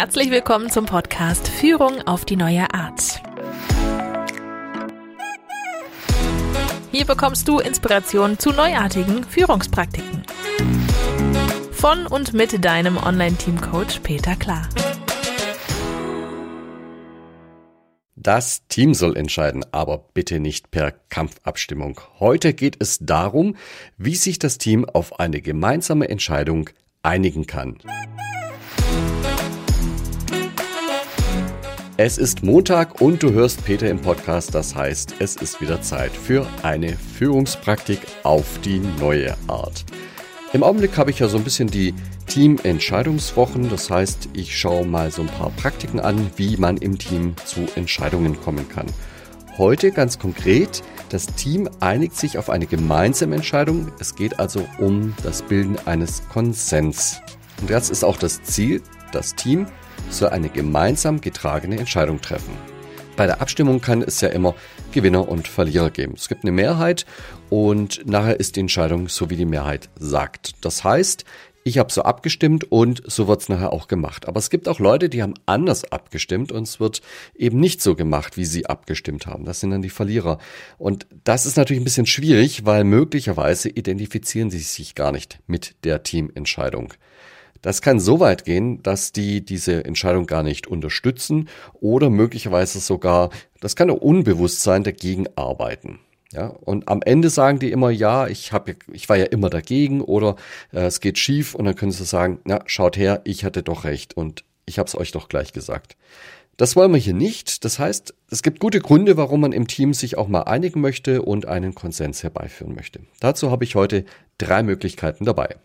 Herzlich willkommen zum Podcast Führung auf die neue Art. Hier bekommst du Inspiration zu neuartigen Führungspraktiken. Von und mit deinem Online-Team-Coach Peter Klar. Das Team soll entscheiden, aber bitte nicht per Kampfabstimmung. Heute geht es darum, wie sich das Team auf eine gemeinsame Entscheidung einigen kann. Es ist Montag und du hörst Peter im Podcast. Das heißt, es ist wieder Zeit für eine Führungspraktik auf die neue Art. Im Augenblick habe ich ja so ein bisschen die Teamentscheidungswochen. Das heißt, ich schaue mal so ein paar Praktiken an, wie man im Team zu Entscheidungen kommen kann. Heute ganz konkret, das Team einigt sich auf eine gemeinsame Entscheidung. Es geht also um das Bilden eines Konsens. Und das ist auch das Ziel, das Team soll eine gemeinsam getragene Entscheidung treffen. Bei der Abstimmung kann es ja immer Gewinner und Verlierer geben. Es gibt eine Mehrheit und nachher ist die Entscheidung so, wie die Mehrheit sagt. Das heißt, ich habe so abgestimmt und so wird es nachher auch gemacht. Aber es gibt auch Leute, die haben anders abgestimmt und es wird eben nicht so gemacht, wie sie abgestimmt haben. Das sind dann die Verlierer. Und das ist natürlich ein bisschen schwierig, weil möglicherweise identifizieren sie sich gar nicht mit der Teamentscheidung. Das kann so weit gehen, dass die diese Entscheidung gar nicht unterstützen oder möglicherweise sogar, das kann auch unbewusst sein, dagegen arbeiten. Ja, und am Ende sagen die immer, ja, ich habe, ich war ja immer dagegen oder äh, es geht schief und dann können sie sagen, na, schaut her, ich hatte doch recht und ich habe es euch doch gleich gesagt. Das wollen wir hier nicht. Das heißt, es gibt gute Gründe, warum man im Team sich auch mal einigen möchte und einen Konsens herbeiführen möchte. Dazu habe ich heute drei Möglichkeiten dabei.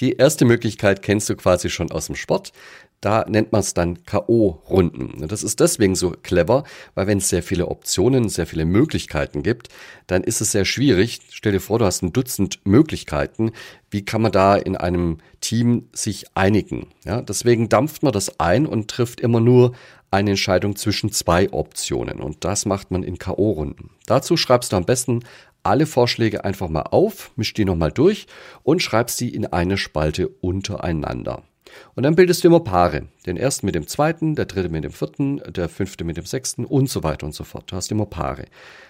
Die erste Möglichkeit kennst du quasi schon aus dem Sport. Da nennt man es dann K.O.-Runden. Das ist deswegen so clever, weil wenn es sehr viele Optionen, sehr viele Möglichkeiten gibt, dann ist es sehr schwierig. Stell dir vor, du hast ein Dutzend Möglichkeiten. Wie kann man da in einem Team sich einigen? Ja, deswegen dampft man das ein und trifft immer nur eine Entscheidung zwischen zwei Optionen. Und das macht man in K.O.-Runden. Dazu schreibst du am besten alle Vorschläge einfach mal auf, misch die nochmal durch und schreibst sie in eine Spalte untereinander. Und dann bildest du immer Paare. Den ersten mit dem zweiten, der dritte mit dem vierten, der fünfte mit dem sechsten und so weiter und so fort. Du hast immer Paare.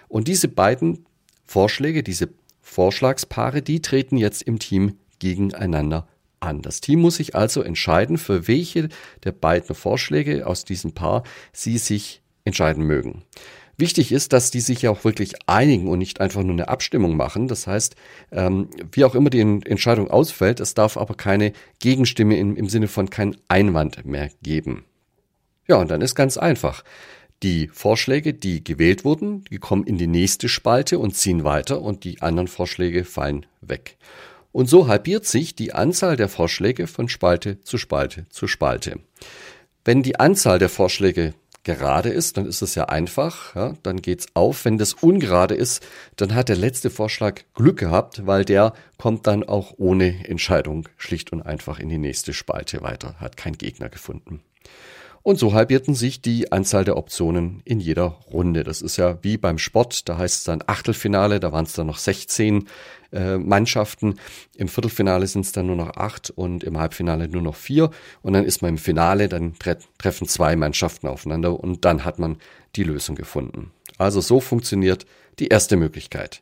Und diese beiden Vorschläge, diese Vorschlagspaare, die treten jetzt im Team gegeneinander an. Das Team muss sich also entscheiden, für welche der beiden Vorschläge aus diesem Paar sie sich entscheiden mögen. Wichtig ist, dass die sich ja auch wirklich einigen und nicht einfach nur eine Abstimmung machen. Das heißt, ähm, wie auch immer die Entscheidung ausfällt, es darf aber keine Gegenstimme im, im Sinne von kein Einwand mehr geben. Ja, und dann ist ganz einfach. Die Vorschläge, die gewählt wurden, die kommen in die nächste Spalte und ziehen weiter und die anderen Vorschläge fallen weg. Und so halbiert sich die Anzahl der Vorschläge von Spalte zu Spalte zu Spalte. Wenn die Anzahl der Vorschläge gerade ist, dann ist es ja einfach, ja, dann geht's auf. Wenn das ungerade ist, dann hat der letzte Vorschlag Glück gehabt, weil der kommt dann auch ohne Entscheidung schlicht und einfach in die nächste Spalte weiter, hat kein Gegner gefunden. Und so halbierten sich die Anzahl der Optionen in jeder Runde. Das ist ja wie beim Sport, da heißt es dann Achtelfinale, da waren es dann noch 16 äh, Mannschaften. Im Viertelfinale sind es dann nur noch acht und im Halbfinale nur noch vier. Und dann ist man im Finale, dann tre treffen zwei Mannschaften aufeinander und dann hat man die Lösung gefunden. Also so funktioniert die erste Möglichkeit.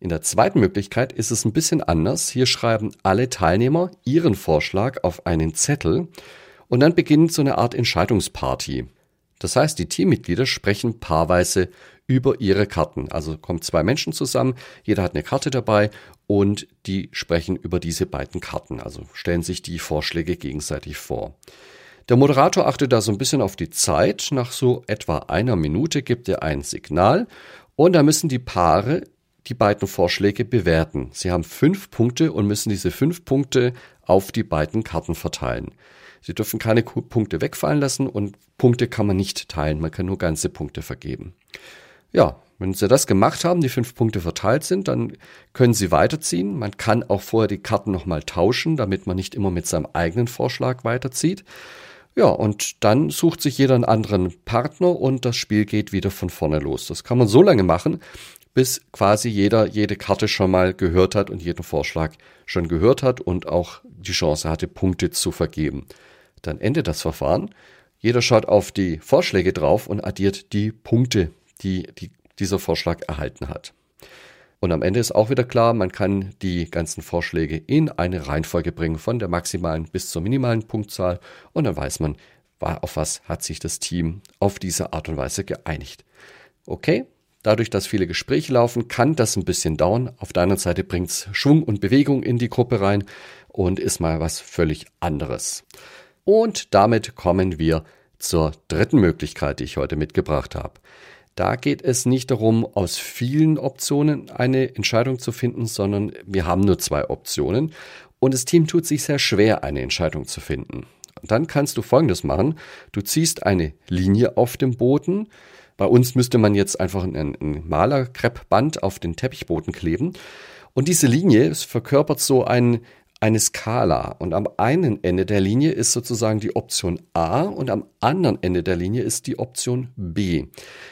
In der zweiten Möglichkeit ist es ein bisschen anders. Hier schreiben alle Teilnehmer ihren Vorschlag auf einen Zettel und dann beginnt so eine Art Entscheidungsparty. Das heißt, die Teammitglieder sprechen paarweise über ihre Karten. Also kommen zwei Menschen zusammen, jeder hat eine Karte dabei und die sprechen über diese beiden Karten. Also stellen sich die Vorschläge gegenseitig vor. Der Moderator achtet da so ein bisschen auf die Zeit. Nach so etwa einer Minute gibt er ein Signal und da müssen die Paare die beiden Vorschläge bewerten. Sie haben fünf Punkte und müssen diese fünf Punkte auf die beiden Karten verteilen. Sie dürfen keine Punkte wegfallen lassen und Punkte kann man nicht teilen. Man kann nur ganze Punkte vergeben. Ja, wenn Sie das gemacht haben, die fünf Punkte verteilt sind, dann können Sie weiterziehen. Man kann auch vorher die Karten nochmal tauschen, damit man nicht immer mit seinem eigenen Vorschlag weiterzieht. Ja, und dann sucht sich jeder einen anderen Partner und das Spiel geht wieder von vorne los. Das kann man so lange machen, bis quasi jeder jede Karte schon mal gehört hat und jeden Vorschlag schon gehört hat und auch die Chance hatte, Punkte zu vergeben. Dann endet das Verfahren. Jeder schaut auf die Vorschläge drauf und addiert die Punkte, die, die dieser Vorschlag erhalten hat. Und am Ende ist auch wieder klar, man kann die ganzen Vorschläge in eine Reihenfolge bringen, von der maximalen bis zur minimalen Punktzahl. Und dann weiß man, auf was hat sich das Team auf diese Art und Weise geeinigt. Okay, dadurch, dass viele Gespräche laufen, kann das ein bisschen dauern. Auf der anderen Seite bringt es Schwung und Bewegung in die Gruppe rein und ist mal was völlig anderes. Und damit kommen wir zur dritten Möglichkeit, die ich heute mitgebracht habe. Da geht es nicht darum, aus vielen Optionen eine Entscheidung zu finden, sondern wir haben nur zwei Optionen und das Team tut sich sehr schwer, eine Entscheidung zu finden. Und dann kannst du Folgendes machen. Du ziehst eine Linie auf dem Boden. Bei uns müsste man jetzt einfach ein, ein Malerkreppband auf den Teppichboden kleben. Und diese Linie verkörpert so ein eine Skala und am einen Ende der Linie ist sozusagen die Option A und am anderen Ende der Linie ist die Option B.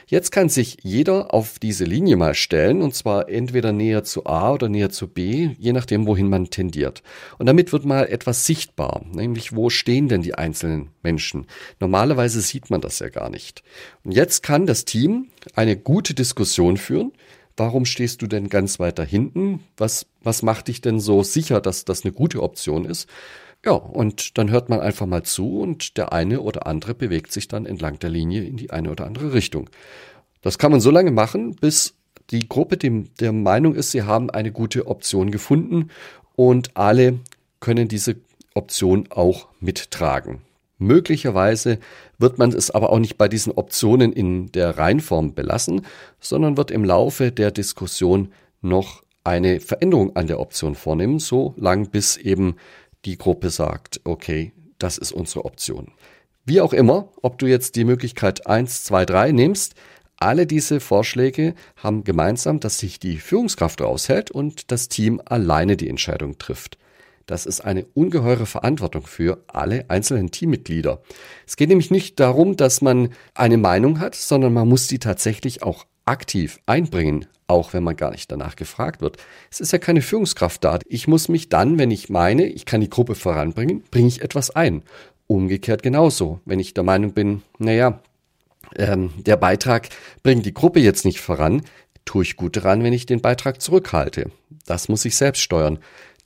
Jetzt kann sich jeder auf diese Linie mal stellen und zwar entweder näher zu A oder näher zu B, je nachdem, wohin man tendiert. Und damit wird mal etwas sichtbar, nämlich wo stehen denn die einzelnen Menschen. Normalerweise sieht man das ja gar nicht. Und jetzt kann das Team eine gute Diskussion führen, warum stehst du denn ganz weiter hinten? Was, was macht dich denn so sicher, dass das eine gute Option ist? Ja, und dann hört man einfach mal zu und der eine oder andere bewegt sich dann entlang der Linie in die eine oder andere Richtung. Das kann man so lange machen, bis die Gruppe dem, der Meinung ist, sie haben eine gute Option gefunden und alle können diese Option auch mittragen. Möglicherweise wird man es aber auch nicht bei diesen Optionen in der Reihenform belassen, sondern wird im Laufe der Diskussion noch eine Veränderung an der Option vornehmen, so lang bis eben die Gruppe sagt, okay, das ist unsere Option. Wie auch immer, ob du jetzt die Möglichkeit 1, 2, 3 nimmst, alle diese Vorschläge haben gemeinsam, dass sich die Führungskraft raushält und das Team alleine die Entscheidung trifft. Das ist eine ungeheure Verantwortung für alle einzelnen Teammitglieder. Es geht nämlich nicht darum, dass man eine Meinung hat, sondern man muss die tatsächlich auch aktiv einbringen, auch wenn man gar nicht danach gefragt wird. Es ist ja keine Führungskraft da. Ich muss mich dann, wenn ich meine, ich kann die Gruppe voranbringen, bringe ich etwas ein. Umgekehrt genauso. Wenn ich der Meinung bin, naja, ähm, der Beitrag bringt die Gruppe jetzt nicht voran, tue ich gut daran, wenn ich den Beitrag zurückhalte. Das muss ich selbst steuern.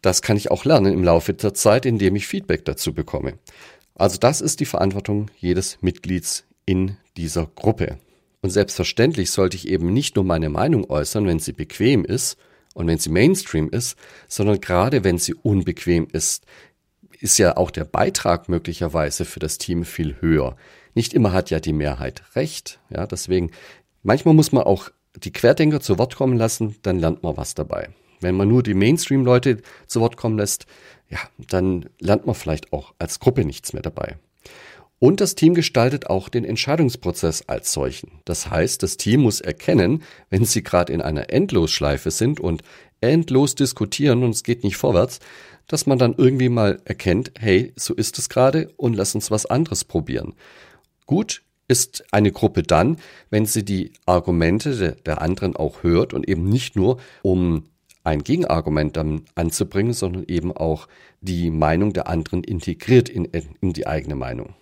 Das kann ich auch lernen im Laufe der Zeit, indem ich Feedback dazu bekomme. Also das ist die Verantwortung jedes Mitglieds in dieser Gruppe. Und selbstverständlich sollte ich eben nicht nur meine Meinung äußern, wenn sie bequem ist und wenn sie Mainstream ist, sondern gerade wenn sie unbequem ist, ist ja auch der Beitrag möglicherweise für das Team viel höher. Nicht immer hat ja die Mehrheit recht. Ja, deswegen, manchmal muss man auch die Querdenker zu Wort kommen lassen, dann lernt man was dabei. Wenn man nur die Mainstream-Leute zu Wort kommen lässt, ja, dann lernt man vielleicht auch als Gruppe nichts mehr dabei. Und das Team gestaltet auch den Entscheidungsprozess als solchen. Das heißt, das Team muss erkennen, wenn sie gerade in einer Endlosschleife sind und endlos diskutieren und es geht nicht vorwärts, dass man dann irgendwie mal erkennt, hey, so ist es gerade und lass uns was anderes probieren. Gut ist eine Gruppe dann, wenn sie die Argumente der anderen auch hört und eben nicht nur um ein Gegenargument dann anzubringen, sondern eben auch die Meinung der anderen integriert in, in die eigene Meinung.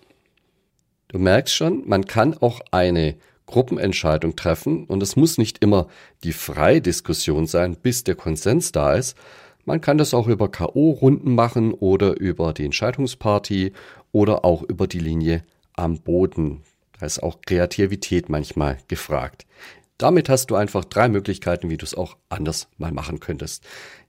Du merkst schon, man kann auch eine Gruppenentscheidung treffen und es muss nicht immer die freie Diskussion sein, bis der Konsens da ist. Man kann das auch über KO-Runden machen oder über die Entscheidungsparty oder auch über die Linie am Boden. Da ist auch Kreativität manchmal gefragt. Damit hast du einfach drei Möglichkeiten, wie du es auch anders mal machen könntest.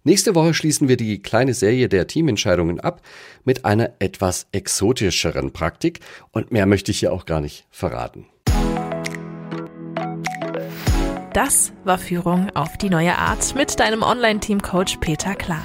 Nächste Woche schließen wir die kleine Serie der Teamentscheidungen ab mit einer etwas exotischeren Praktik und mehr möchte ich hier auch gar nicht verraten. Das war Führung auf die neue Art mit deinem Online-Team-Coach Peter Klar.